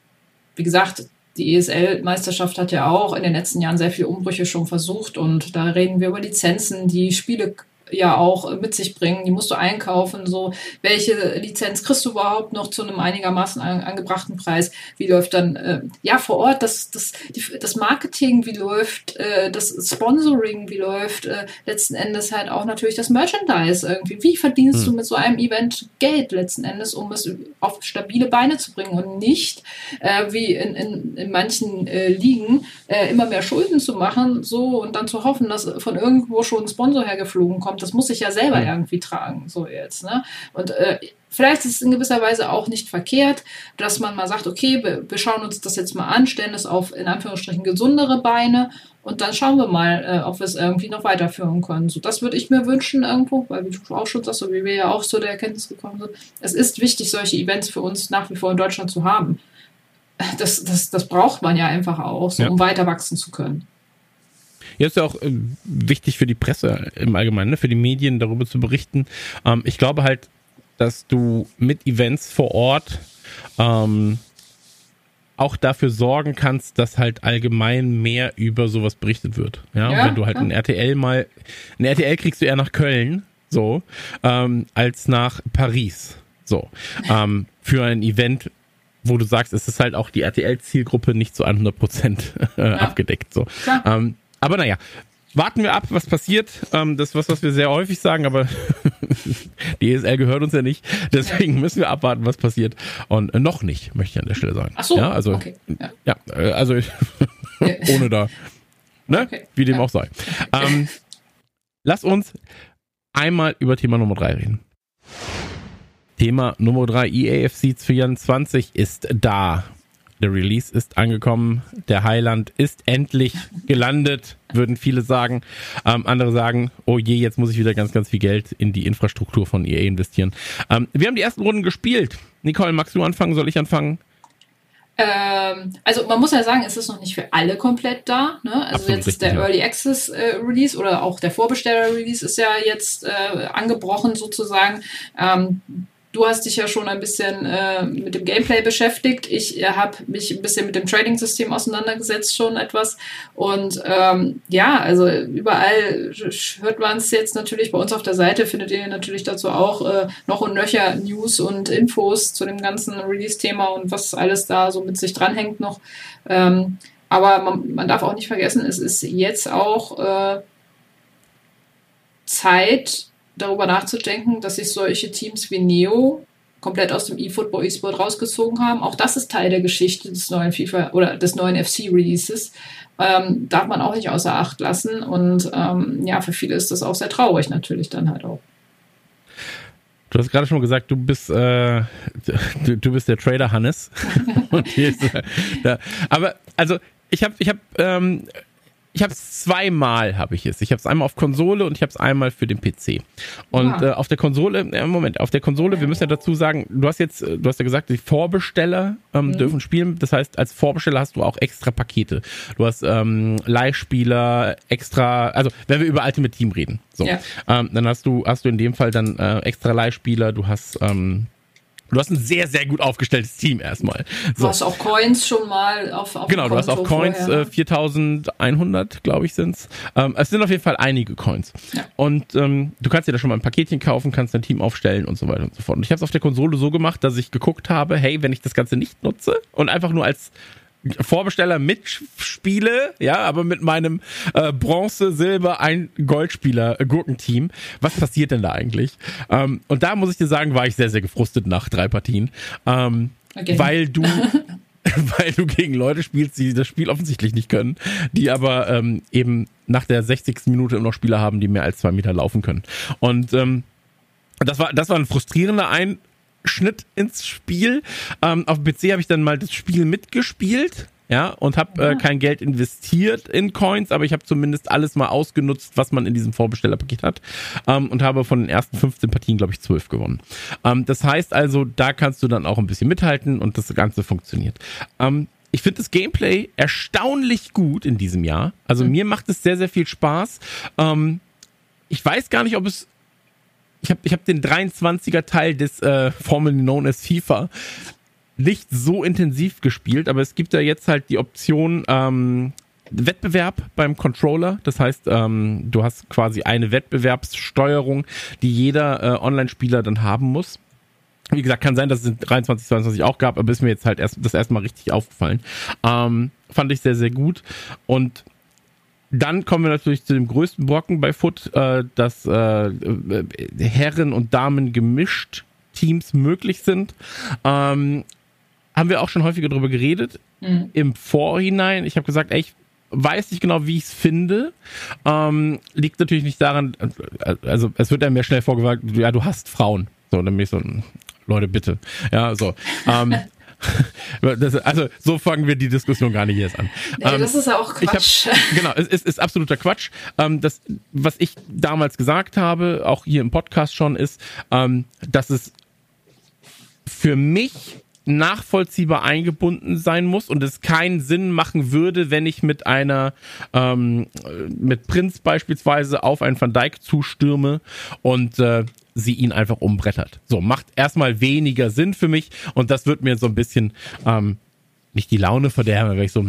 wie gesagt, die ESL-Meisterschaft hat ja auch in den letzten Jahren sehr viele Umbrüche schon versucht und da reden wir über Lizenzen, die Spiele ja auch mit sich bringen. Die musst du einkaufen. So, welche Lizenz kriegst du überhaupt noch zu einem einigermaßen an, angebrachten Preis? Wie läuft dann äh, ja vor Ort das, das, die, das Marketing? Wie läuft äh, das Sponsoring? Wie läuft äh, letzten Endes halt auch natürlich das Merchandise irgendwie? Wie verdienst hm. du mit so einem Event Geld letzten Endes, um es auf stabile Beine zu bringen und nicht äh, wie in, in, in manchen äh, Ligen äh, immer mehr Schulden zu machen, so und dann zu hoffen, dass von irgendwo schon ein Sponsor hergeflogen kommt das muss ich ja selber Mhm. irgendwie tragen, so jetzt. Ne? Und äh, vielleicht ist es in gewisser Weise auch nicht verkehrt, dass man mal sagt, okay, wir, wir schauen uns das jetzt mal an, stellen es auf in Anführungsstrichen gesundere Beine und dann schauen wir mal, äh, ob wir es irgendwie noch weiterführen können. So, das würde ich mir wünschen irgendwo, weil wie du auch schon sagst, so wie wir ja auch zu der Erkenntnis gekommen sind, es ist wichtig, solche Events für uns nach wie vor in Deutschland zu haben. Das, das, das braucht man ja einfach auch, so, Ja. um weiter wachsen zu können. Ja, ist ja auch äh, wichtig für die Presse im Allgemeinen, ne? für die Medien darüber zu berichten. Ähm, ich glaube halt, dass du mit Events vor Ort ähm, auch dafür sorgen kannst, dass halt allgemein mehr über sowas berichtet wird. Ja, Ja, wenn du halt ja. ein RTL mal, ein RTL kriegst du eher nach Köln, so, ähm, als nach Paris, so, ähm, für ein Event, wo du sagst, es ist halt auch die RTL-Zielgruppe nicht zu 100 Prozent äh, abgedeckt, so. Ähm, aber naja, warten wir ab, was passiert. Ähm, das ist was, was wir sehr häufig sagen, aber die ESL gehört uns ja nicht. Deswegen müssen wir abwarten, was passiert. Und äh, noch nicht, möchte ich an der Stelle sagen. Ach so, ja, also, okay. Ja. ja, äh, also ohne da, ne, Okay. wie dem Ja. auch sei. Ähm, lass uns einmal über Thema Nummer drei reden. Thema Nummer drei EAFC 24 ist da. Der Release ist angekommen. Der Highland ist endlich gelandet, würden viele sagen. Ähm, andere sagen, oh je, jetzt muss ich wieder ganz, ganz viel Geld in die Infrastruktur von EA investieren. Ähm, wir haben die ersten Runden gespielt. Nicole, magst du anfangen? Soll ich anfangen? Ähm, also man muss ja sagen, es ist noch nicht für alle komplett da. Ne? Also Absolut jetzt ist der richtig, ja. Early Access äh, Release oder auch der Vorbesteller Release ist ja jetzt äh, angebrochen sozusagen. Ähm, du hast dich ja schon ein bisschen äh, mit dem Gameplay beschäftigt. Ich äh, habe mich ein bisschen mit dem Trading-System auseinandergesetzt schon etwas. Und ähm, ja, also überall hört man es jetzt natürlich. Bei uns auf der Seite findet ihr natürlich dazu auch äh, noch und nöcher News und Infos zu dem ganzen Release-Thema und was alles da so mit sich dranhängt noch. Ähm, aber man, man darf auch nicht vergessen, es ist jetzt auch äh, Zeit, darüber nachzudenken, dass sich solche Teams wie Neo komplett aus dem eFootball eSport rausgezogen haben. Auch das ist Teil der Geschichte des neuen FIFA oder des neuen FC-Releases. Ähm, darf man auch nicht außer Acht lassen. Und ähm, ja, für viele ist das auch sehr traurig natürlich dann halt auch. Du hast gerade schon gesagt, du bist, äh, du, du bist der Trader Hannes. Ist, äh. Aber also ich habe, ich habe, ähm, ich habe es zweimal habe ich es. Ich habe es einmal auf Konsole und ich habe es einmal für den PC. Und Ah. äh, auf der Konsole, äh, Moment, auf der Konsole, wir müssen ja dazu sagen, du hast jetzt, äh, du hast ja gesagt, die Vorbesteller ähm, dürfen spielen. Das heißt, als Vorbesteller hast du auch extra Pakete. Du hast ähm, Leihspieler, extra, also wenn wir über Ultimate Team reden, so, Ja. ähm, dann hast du, hast du in dem Fall dann äh, extra Leihspieler. Du hast ähm, Du hast ein sehr, sehr gut aufgestelltes Team erstmal. Du So. hast auch Coins schon mal auf, auf Genau, du hast auch Coins, äh, 4100, glaube ich, sind's. Ähm, es sind auf jeden Fall einige Coins. Ja. Und ähm, du kannst dir da schon mal ein Paketchen kaufen, kannst dein Team aufstellen und so weiter und so fort. Und ich habe es auf der Konsole so gemacht, dass ich geguckt habe, hey, wenn ich das Ganze nicht nutze und einfach nur als Vorbesteller mitspiele, ja, aber mit meinem äh, Bronze, Silber, ein Goldspieler äh, Gurkenteam. Was passiert denn da eigentlich? Ähm, und da muss ich dir sagen, war ich sehr, sehr gefrustet nach drei Partien, ähm, Okay. weil du weil du gegen Leute spielst, die das Spiel offensichtlich nicht können, die aber ähm, eben nach der 60. Minute immer noch Spieler haben, die mehr als zwei Meter laufen können. Und ähm, das war, das war ein frustrierender Einschnitt ins Spiel. Ähm, auf dem PC habe ich dann mal das Spiel mitgespielt. Ja, und habe äh, kein Geld investiert in Coins, aber ich habe zumindest alles mal ausgenutzt, was man in diesem Vorbestellerpaket hat. Ähm, und habe von den ersten 15 Partien, glaube ich, 12 gewonnen. Ähm, das heißt also, da kannst du dann auch ein bisschen mithalten und das Ganze funktioniert. Ähm, ich finde das Gameplay erstaunlich gut in diesem Jahr. Also mir macht es sehr, sehr viel Spaß. Ähm, ich weiß gar nicht, ob es ich habe ich hab den 23er Teil des äh, formerly known as FIFA nicht so intensiv gespielt, aber es gibt ja jetzt halt die Option ähm, Wettbewerb beim Controller. Das heißt, ähm, du hast quasi eine Wettbewerbssteuerung, die jeder äh, Online-Spieler dann haben muss. Wie gesagt, kann sein, dass es in 23, 22 auch gab, aber ist mir jetzt halt erst das erste Mal richtig aufgefallen. Ähm, fand ich sehr, sehr gut. Und dann kommen wir natürlich zu dem größten Brocken bei Foot, äh, dass äh, äh, Herren und Damen gemischt Teams möglich sind. Ähm, haben wir auch schon häufiger darüber geredet. Mhm. Im Vorhinein, ich habe gesagt, ey, ich weiß nicht genau, wie ich es finde. Ähm, liegt natürlich nicht daran, also es wird einem mehr schnell vorgesagt, ja, du hast Frauen. So, dann bin ich so, Leute, bitte. Ja, so. Ähm, das, also so fangen wir die Diskussion gar nicht erst an. Nee, ähm, das ist ja auch Quatsch. Hab, genau, es ist, ist absoluter Quatsch. Ähm, das, was ich damals gesagt habe, auch hier im Podcast schon, ist, ähm, dass es für mich nachvollziehbar eingebunden sein muss und es keinen Sinn machen würde, wenn ich mit einer, ähm, mit Prinz beispielsweise auf einen Van Dijk zustürme und äh, sie ihn einfach umbrettert. So, macht erstmal weniger Sinn für mich und das wird mir so ein bisschen ähm, nicht die Laune verderben, weil ich so,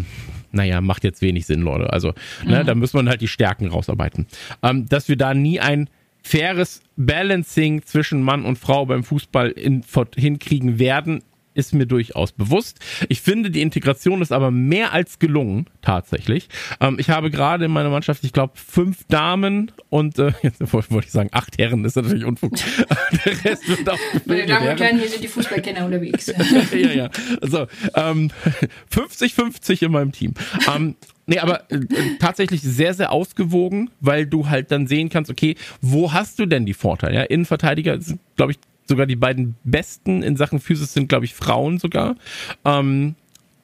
naja, macht jetzt wenig Sinn, Leute. Also, ne, mhm. da muss man halt die Stärken rausarbeiten. Ähm, dass wir da nie ein faires Balancing zwischen Mann und Frau beim Fußball in, hinkriegen werden, ist mir durchaus bewusst. Ich finde, die Integration ist aber mehr als gelungen, tatsächlich. Ähm, ich habe gerade in meiner Mannschaft, ich glaube, fünf Damen und, äh, jetzt wollte ich sagen, acht Herren, ist natürlich Unfug. Der Rest wird auch Meine Damen und Herren, hier sind die Fußballkenner unterwegs. ja, ja. So, ähm, 50-50 in meinem Team. Ähm, Nee, aber äh, tatsächlich sehr, sehr ausgewogen, weil du halt dann sehen kannst, okay, wo hast du denn die Vorteile? Ja, Innenverteidiger sind, glaube ich, sogar die beiden besten in Sachen Physis sind, glaube ich, Frauen sogar. Ähm,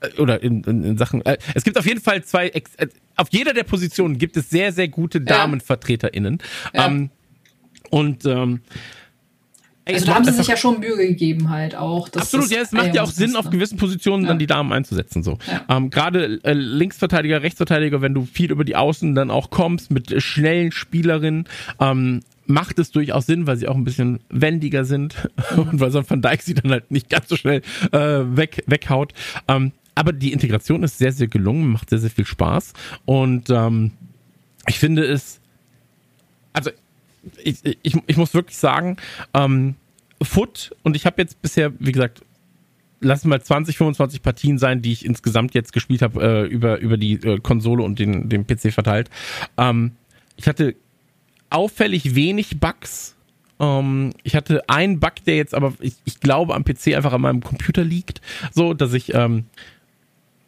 äh, oder in, in, in Sachen. Äh, es gibt auf jeden Fall zwei. Äh, auf jeder der Positionen gibt es sehr, sehr gute DamenvertreterInnen. Ja. Ähm, und ähm, also da haben sie sich ja schon Mühe gegeben halt auch. Absolut, ja, es macht ja auch Sinn, auf gewissen Positionen ja. dann die Damen einzusetzen. So. Ja. Ähm, Gerade äh, Linksverteidiger, Rechtsverteidiger, wenn du viel über die Außen dann auch kommst mit schnellen Spielerinnen, ähm, macht es durchaus Sinn, weil sie auch ein bisschen wendiger sind und weil so ein Van Dijk sie dann halt nicht ganz so schnell äh, weg, weghaut. Ähm, aber die Integration ist sehr, sehr gelungen, macht sehr, sehr viel Spaß und ähm, ich finde es, also ich, ich, ich muss wirklich sagen, ähm, Foot und ich habe jetzt bisher, wie gesagt, lassen mal 20, 25 Partien sein, die ich insgesamt jetzt gespielt habe äh, über, über die äh, Konsole und den, den PC verteilt. Ähm, ich hatte auffällig wenig Bugs. Ähm, ich hatte einen Bug, der jetzt aber, ich, ich glaube, am PC einfach an meinem Computer liegt, so, dass ich ähm,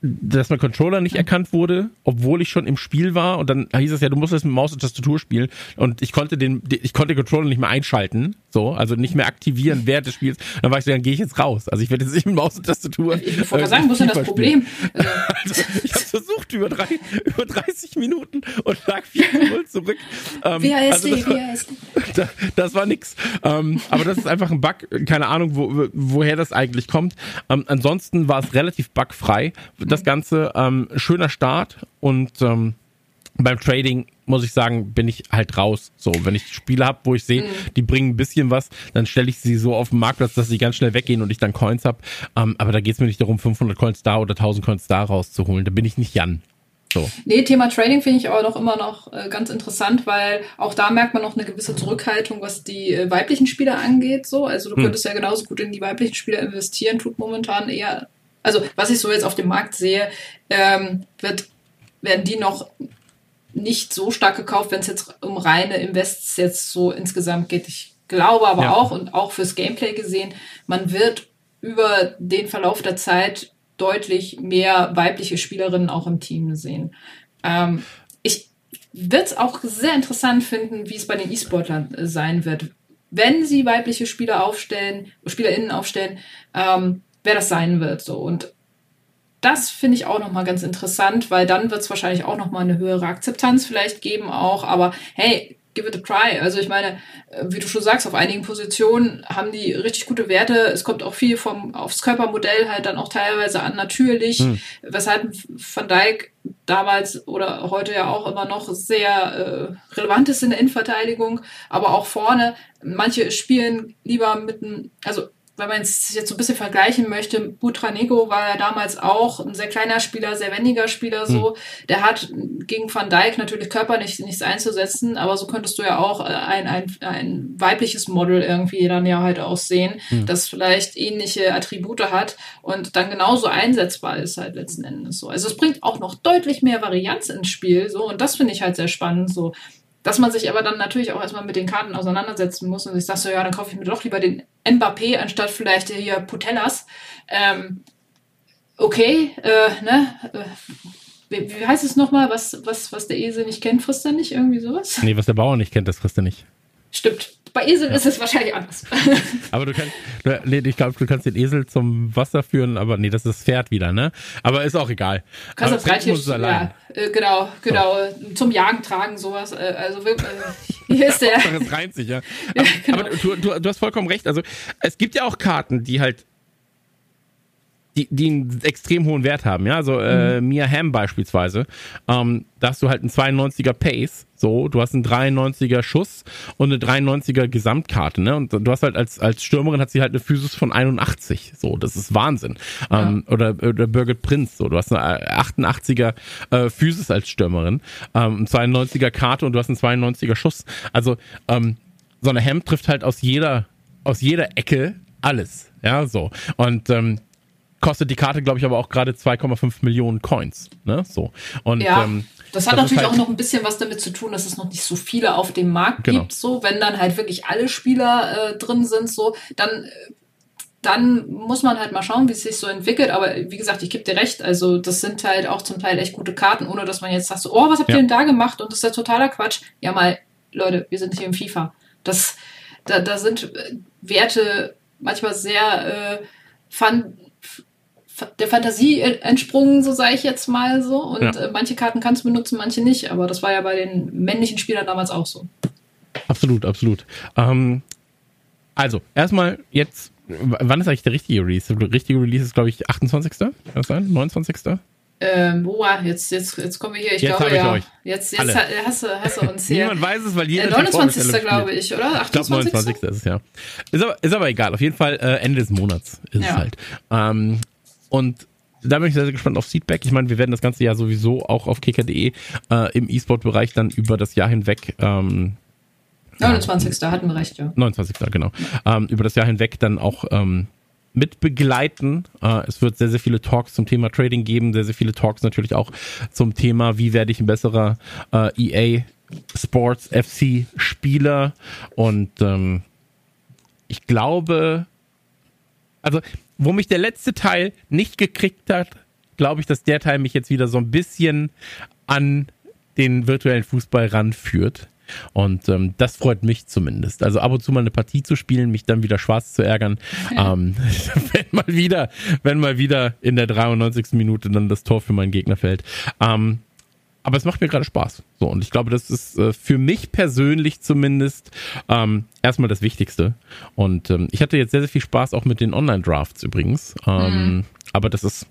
dass mein Controller nicht erkannt wurde, obwohl ich schon im Spiel war und dann hieß es ja, du musst jetzt mit Maus und Tastatur spielen und ich konnte den, ich konnte den Controller nicht mehr einschalten, so, also nicht mehr aktivieren während des Spiels. Dann war ich so, dann gehe ich jetzt raus. Also ich werde jetzt nicht mit Maus und Tastatur. Ich wollte äh, sagen, wo ist denn das Problem? Also, ich habe versucht über, drei, über 30 Minuten und lag 4-0 zurück. Ähm, WASD, also das, war, das, das war nix. Ähm, aber das ist einfach ein Bug, keine Ahnung, wo, woher das eigentlich kommt. Ähm, ansonsten war es relativ bugfrei das Ganze. Ähm, schöner Start und ähm, beim Trading muss ich sagen, bin ich halt raus. So, wenn ich Spiele habe, wo ich sehe, mhm. die bringen ein bisschen was, dann stelle ich sie so auf den Marktplatz, dass sie ganz schnell weggehen und ich dann Coins habe. Ähm, aber da geht es mir nicht darum, 500 Coins da oder 1000 Coins da rauszuholen. Da bin ich nicht Jan. So. Nee, Thema Trading finde ich aber doch immer noch äh, ganz interessant, weil auch da merkt man noch eine gewisse Zurückhaltung, was die äh, weiblichen Spieler angeht. So, also du hm. könntest ja genauso gut in die weiblichen Spieler investieren, tut momentan eher also was ich so jetzt auf dem Markt sehe, ähm, wird, werden die noch nicht so stark gekauft, wenn es jetzt um reine Invests jetzt so insgesamt geht. Ich glaube aber ja. auch und auch fürs Gameplay gesehen, man wird über den Verlauf der Zeit deutlich mehr weibliche Spielerinnen auch im Team sehen. Ähm, ich würde es auch sehr interessant finden, wie es bei den E-Sportlern äh, sein wird. Wenn sie weibliche Spieler aufstellen, SpielerInnen aufstellen, ähm, wer das sein wird. So. Und das finde ich auch nochmal ganz interessant, weil dann wird es wahrscheinlich auch nochmal eine höhere Akzeptanz vielleicht geben auch. Aber hey, give it a try. Also ich meine, äh, wie du schon sagst, auf einigen Positionen haben die richtig gute Werte. Es kommt auch viel vom aufs Körpermodell halt dann auch teilweise an, natürlich. Hm. Weshalb Van Dijk damals oder heute ja auch immer noch sehr äh, relevant ist in der Innenverteidigung, aber auch vorne. Manche spielen lieber mit einem, also wenn man es jetzt so ein bisschen vergleichen möchte, Butranego war ja damals auch ein sehr kleiner Spieler, sehr wendiger Spieler so. Hm. Der hat gegen Van Dijk natürlich körperlich nichts einzusetzen, aber so könntest du ja auch äh, ein, ein, ein weibliches Model irgendwie dann ja halt aussehen, hm. das vielleicht ähnliche Attribute hat und dann genauso einsetzbar ist halt letzten Endes so. Also es bringt auch noch deutlich mehr Varianz ins Spiel so und das finde ich halt sehr spannend so dass man sich aber dann natürlich auch erstmal mit den Karten auseinandersetzen muss und sich sagt so, ja, dann kaufe ich mir doch lieber den Mbappé anstatt vielleicht hier Putellas. Ähm, okay, äh, ne? Äh, wie, wie heißt es nochmal? Was, was, was der Esel nicht kennt, frisst er nicht? Irgendwie sowas? Nee, was der Bauer nicht kennt, das frisst er nicht. Stimmt. Bei Eseln ja. ist es wahrscheinlich anders. aber du kannst, nee, ich glaube, du kannst den Esel zum Wasser führen, aber nee, das ist das Pferd wieder, ne? Aber ist auch egal. Du kannst das Reittier, ja, äh, genau, genau, so. zum Jagen tragen, sowas. Äh, also äh, hier ist der. das reimt sich, ja. Aber, ja, genau. aber du, du, du hast vollkommen recht. Also es gibt ja auch Karten, die halt die, die einen extrem hohen Wert haben, ja, also äh, mhm. Mia Hamm beispielsweise, ähm, da hast du halt einen 92er Pace, so, du hast einen 93er Schuss und eine 93er Gesamtkarte, ne, und du hast halt als, als Stürmerin hat sie halt eine Physis von 81, so, das ist Wahnsinn, ähm, ja. oder, oder Birgit Prinz, so, du hast eine 88er äh, Physis als Stürmerin, ähm, 92er Karte und du hast einen 92er Schuss, also, ähm, so eine Hamm trifft halt aus jeder, aus jeder Ecke alles, ja, so, und, ähm, kostet die Karte, glaube ich, aber auch gerade 2,5 Millionen Coins. Ne? So. Und, ja, ähm, das hat das natürlich halt auch noch ein bisschen was damit zu tun, dass es noch nicht so viele auf dem Markt genau. gibt. So, wenn dann halt wirklich alle Spieler äh, drin sind, so, dann dann muss man halt mal schauen, wie es sich so entwickelt. Aber wie gesagt, ich gebe dir recht. Also das sind halt auch zum Teil echt gute Karten, ohne dass man jetzt sagt, so, oh, was habt ihr denn da gemacht? Und das ist ja totaler Quatsch. Ja mal, Leute, wir sind hier im FIFA. Das, da, da sind äh, Werte manchmal sehr äh, fun, der Fantasie entsprungen, so sage ich jetzt mal so. Und ja. äh, manche Karten kannst du benutzen, manche nicht. Aber das war ja bei den männlichen Spielern damals auch so. Absolut, absolut. Ähm, also, erstmal jetzt, wann ist eigentlich der richtige Release? Der richtige Release ist, glaube ich, 28. Kann das sein? 29. Ähm, boah, jetzt, jetzt, jetzt kommen wir hier, ich jetzt glaube, ja. Ich jetzt, jetzt hast, du, hast du uns hier. Niemand weiß es, weil jeder. Äh, 29. glaube ich, oder? 28. Ich glaube, 29. ist es, ja. Ist aber, ist aber egal. Auf jeden Fall äh, Ende des Monats ist ja. es halt. Ähm, und da bin ich sehr, sehr gespannt auf Feedback. Ich meine, wir werden das ganze Jahr sowieso auch auf kicker.de äh, im E-Sport-Bereich dann über das Jahr hinweg. Ähm, 29. Ja, hatten wir recht, ja. 29. genau. Ähm, über das Jahr hinweg dann auch ähm, mit begleiten. Äh, es wird sehr, sehr viele Talks zum Thema Trading geben, sehr, sehr viele Talks natürlich auch zum Thema, wie werde ich ein besserer äh, EA Sports FC Spieler. Und ähm, ich glaube, also wo mich der letzte Teil nicht gekriegt hat, glaube ich, dass der Teil mich jetzt wieder so ein bisschen an den virtuellen Fußball ranführt. Und ähm, das freut mich zumindest. Also ab und zu mal eine Partie zu spielen, mich dann wieder schwarz zu ärgern, ähm, wenn mal wieder, wenn mal wieder in der 93. Minute dann das Tor für meinen Gegner fällt. Ähm, aber es macht mir gerade Spaß. So, und ich glaube, das ist äh, für mich persönlich zumindest ähm, erstmal das Wichtigste. Und ähm, ich hatte jetzt sehr, sehr viel Spaß auch mit den Online-Drafts übrigens. Ähm, mhm. Aber das ist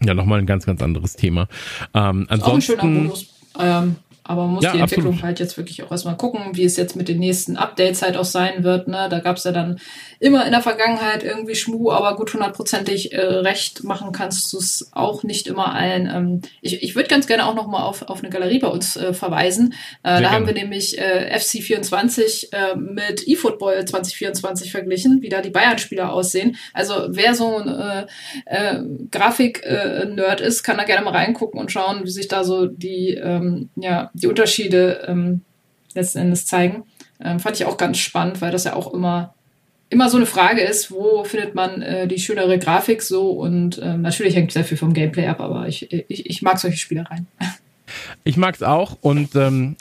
ja nochmal ein ganz, ganz anderes Thema. Ähm, ansonsten, auch ein schöner Bonus. Ähm, aber man muss ja, die Entwicklung absolut. halt jetzt wirklich auch erstmal gucken, wie es jetzt mit den nächsten Updates halt auch sein wird. Ne? Da gab es ja dann immer in der Vergangenheit irgendwie Schmu, aber gut hundertprozentig äh, recht machen kannst du es auch nicht immer allen. Ähm, ich ich würde ganz gerne auch nochmal auf, auf eine Galerie bei uns äh, verweisen. Äh, da gerne. haben wir nämlich äh, FC24 äh, mit eFootball 2024 verglichen, wie da die Bayern-Spieler aussehen. Also wer so ein äh, äh, Grafik-Nerd ist, kann da gerne mal reingucken und schauen, wie sich da so die ähm, ja, die Unterschiede ähm, letzten Endes zeigen. Ähm, fand ich auch ganz spannend, weil das ja auch immer immer so eine Frage ist, wo findet man äh, die schönere Grafik so und ähm, natürlich hängt sehr viel vom Gameplay ab, aber ich, ich, ich mag solche Spielereien. Ich mag es auch und ähm,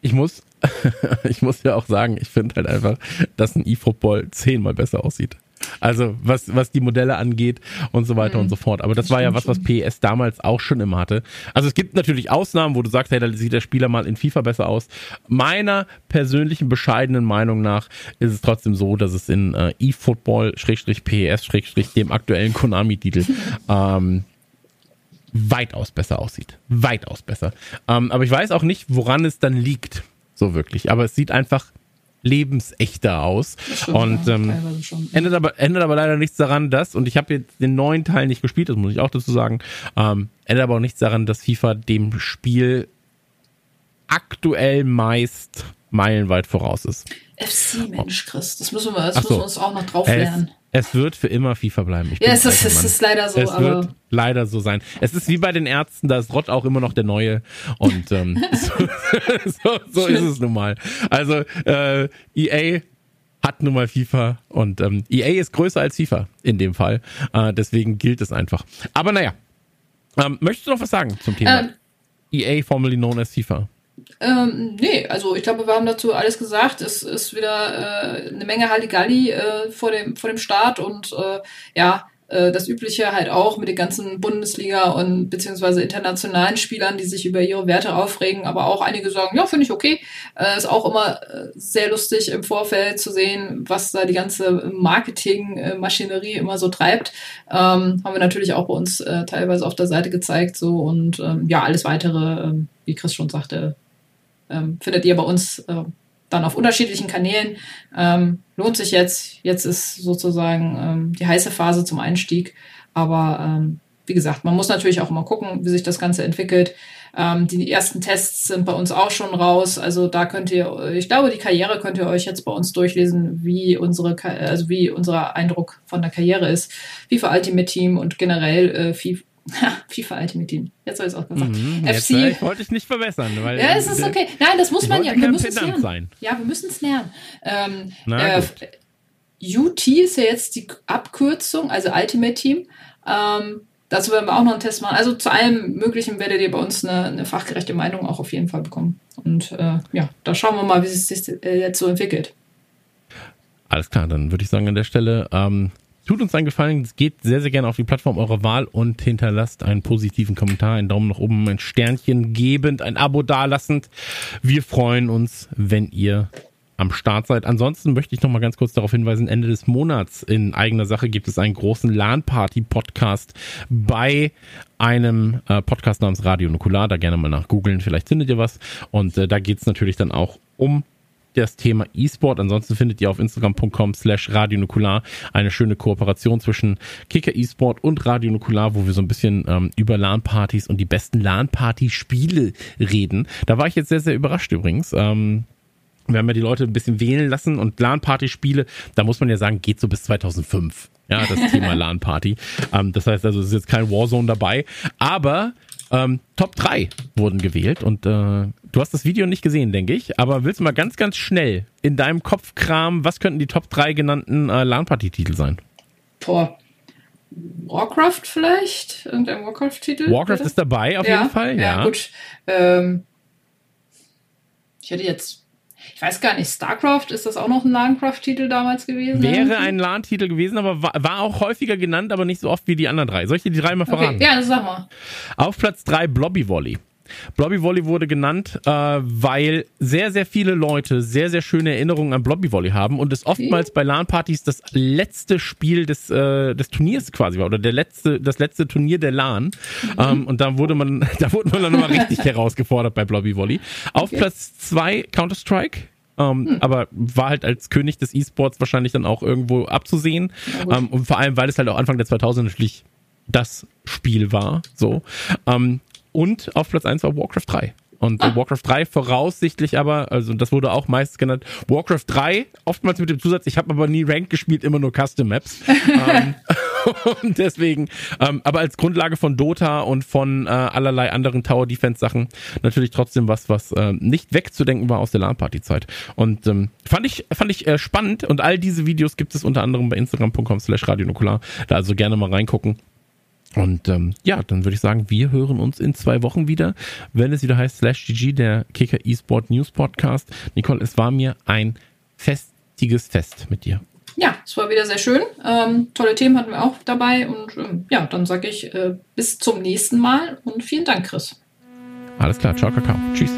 ich muss ich muss ja auch sagen, ich finde halt einfach, dass ein E-Football zehnmal besser aussieht. Also was, was die Modelle angeht und so weiter mhm. und so fort. Aber das, das war ja was, was PES damals auch schon immer hatte. Also es gibt natürlich Ausnahmen, wo du sagst, hey, da sieht der Spieler mal in FIFA besser aus. Meiner persönlichen bescheidenen Meinung nach ist es trotzdem so, dass es in äh, eFootball, Schrägstrich PES, Schrägstrich dem aktuellen Konami-Titel ähm, weitaus besser aussieht. Weitaus besser. Ähm, aber ich weiß auch nicht, woran es dann liegt. So wirklich. Aber es sieht einfach lebensechter aus. Stimmt, und ähm, ändert, aber, ändert aber leider nichts daran, dass, und ich habe jetzt den neuen Teil nicht gespielt, das muss ich auch dazu sagen, ähm, ändert aber auch nichts daran, dass FIFA dem Spiel aktuell meist meilenweit voraus ist. FC, Mensch, Chris, das müssen wir, das so. müssen wir uns auch noch drauf lernen. Es wird für immer FIFA bleiben. Ich ja, es ist, es ist leider so. Es wird leider so sein. Es ist wie bei den Ärzten, da ist Rott auch immer noch der Neue. Und ähm, so, so, so ist es nun mal. Also äh, EA hat nun mal FIFA und ähm, EA ist größer als FIFA in dem Fall. Äh, deswegen gilt es einfach. Aber naja, Ähm, möchtest du noch was sagen zum Thema? Ähm, EA, formerly known as FIFA. Ähm, nee, also ich glaube, wir haben dazu alles gesagt. Es ist wieder äh, eine Menge Halligalli äh, vor, dem, vor dem Start und äh, ja, äh, das Übliche halt auch mit den ganzen Bundesliga und beziehungsweise internationalen Spielern, die sich über ihre Werte aufregen, aber auch einige sagen, ja, finde ich okay. Äh, ist auch immer äh, sehr lustig im Vorfeld zu sehen, was da die ganze Marketingmaschinerie immer so treibt. Ähm, haben wir natürlich auch bei uns äh, teilweise auf der Seite gezeigt so und ähm, ja, alles weitere, ähm, wie Chris schon sagte, ähm, findet ihr bei uns äh, dann auf unterschiedlichen Kanälen. Ähm, lohnt sich jetzt. Jetzt ist sozusagen ähm, die heiße Phase zum Einstieg. Aber ähm, wie gesagt, man muss natürlich auch immer gucken, wie sich das Ganze entwickelt. Ähm, die ersten Tests sind bei uns auch schon raus. Also da könnt ihr, ich glaube, die Karriere könnt ihr euch jetzt bei uns durchlesen, wie unsere, also wie unser Eindruck von der Karriere ist. FIFA Ultimate Team und generell äh, FIFA, FIFA Ultimate Team. Jetzt soll ich es auch gesagt. Mhm, FC. Jetzt, wollte ich nicht verbessern. Weil Ja, es ist okay. Nein, das muss man ja. Wir müssen es lernen. sein. Ja, wir müssen es lernen. Ähm, Na äh. UT ist ja jetzt die Abkürzung, also Ultimate Team. Ähm, dazu werden wir auch noch einen Test machen. Also zu allem Möglichen werdet ihr bei uns eine, eine fachgerechte Meinung auch auf jeden Fall bekommen. Und äh, ja, da schauen wir mal, wie es sich äh, jetzt so entwickelt. Alles klar, dann würde ich sagen an der Stelle, ähm, tut uns einen Gefallen, geht sehr, sehr gerne auf die Plattform eurer Wahl und hinterlasst einen positiven Kommentar, einen Daumen nach oben, ein Sternchen gebend, ein Abo dalassend. Wir freuen uns, wenn ihr am Start seid. Ansonsten möchte ich noch mal ganz kurz darauf hinweisen, Ende des Monats in eigener Sache gibt es einen großen LAN-Party-Podcast bei einem äh, Podcast namens Radio Nukular. Da gerne mal nach googeln, vielleicht findet ihr was. Und äh, da geht es natürlich dann auch um das Thema E-Sport. Ansonsten findet ihr auf instagram.com slash radionukular eine schöne Kooperation zwischen Kicker E-Sport und Radio Nukular, wo wir so ein bisschen ähm, über LAN-Partys und die besten LAN-Party-Spiele reden. Da war ich jetzt sehr, sehr überrascht übrigens. Ähm, wir haben ja die Leute ein bisschen wählen lassen und LAN-Party-Spiele, da muss man ja sagen, geht so bis 2005. Ja, das Thema LAN-Party. Ähm, das heißt also, es ist jetzt kein Warzone dabei. Aber ähm, Top 3 wurden gewählt und äh, du hast das Video nicht gesehen, denke ich. Aber willst du mal ganz, ganz schnell in deinem Kopf kramen, was könnten die Top 3 genannten äh, LAN-Party-Titel sein? Boah. Warcraft vielleicht? Irgendein Warcraft-Titel? Warcraft ist dabei auf jeden Fall, ja. Ja, gut. Ähm, ich hätte jetzt, ich weiß gar nicht, StarCraft, ist das auch noch ein LANcraft-Titel damals gewesen? Wäre ein LAN-Titel gewesen, aber war, war auch häufiger genannt, aber nicht so oft wie die anderen drei. Soll ich dir die drei mal verraten? Okay, ja, das sag mal. Auf Platz 3 Blobby Volley. Blobby Volley wurde genannt, äh, weil sehr, sehr viele Leute sehr, sehr schöne Erinnerungen an Blobby Volley haben und es oftmals bei LAN-Partys das letzte Spiel des, äh, des Turniers quasi war oder der letzte, das letzte Turnier der LAN. Ähm, und da wurde man, da wurde man dann nochmal richtig herausgefordert bei Blobby Volley. Auf Okay. Platz 2 Counter-Strike. Ähm, Aber war halt als König des E-Sports wahrscheinlich dann auch irgendwo abzusehen. Ähm, und vor allem, weil es halt auch Anfang der 2000 natürlich das Spiel war. So. Ähm, und auf Platz 1 war Warcraft 3. Und äh, Warcraft 3 voraussichtlich aber, also das wurde auch meist genannt, Warcraft 3, oftmals mit dem Zusatz, ich habe aber nie Ranked gespielt, immer nur Custom Maps. ähm, und deswegen, ähm, aber als Grundlage von Dota und von äh, allerlei anderen Tower Defense Sachen natürlich trotzdem was, was äh, nicht wegzudenken war aus der LAN-Party-Zeit. Und ähm, fand ich, fand ich äh, spannend und all diese Videos gibt es unter anderem bei instagram.com slash radionukular. Da also gerne mal reingucken. Und ähm, ja, dann würde ich sagen, wir hören uns in zwei Wochen wieder, wenn es wieder heißt Slash GG, der Kicker eSport News Podcast. Nicole, es war mir ein festiges Fest mit dir. Ja, es war wieder sehr schön. Ähm, tolle Themen hatten wir auch dabei. Und ähm, ja, dann sage ich äh, bis zum nächsten Mal und vielen Dank, Chris. Alles klar, ciao, Kakao. Tschüss.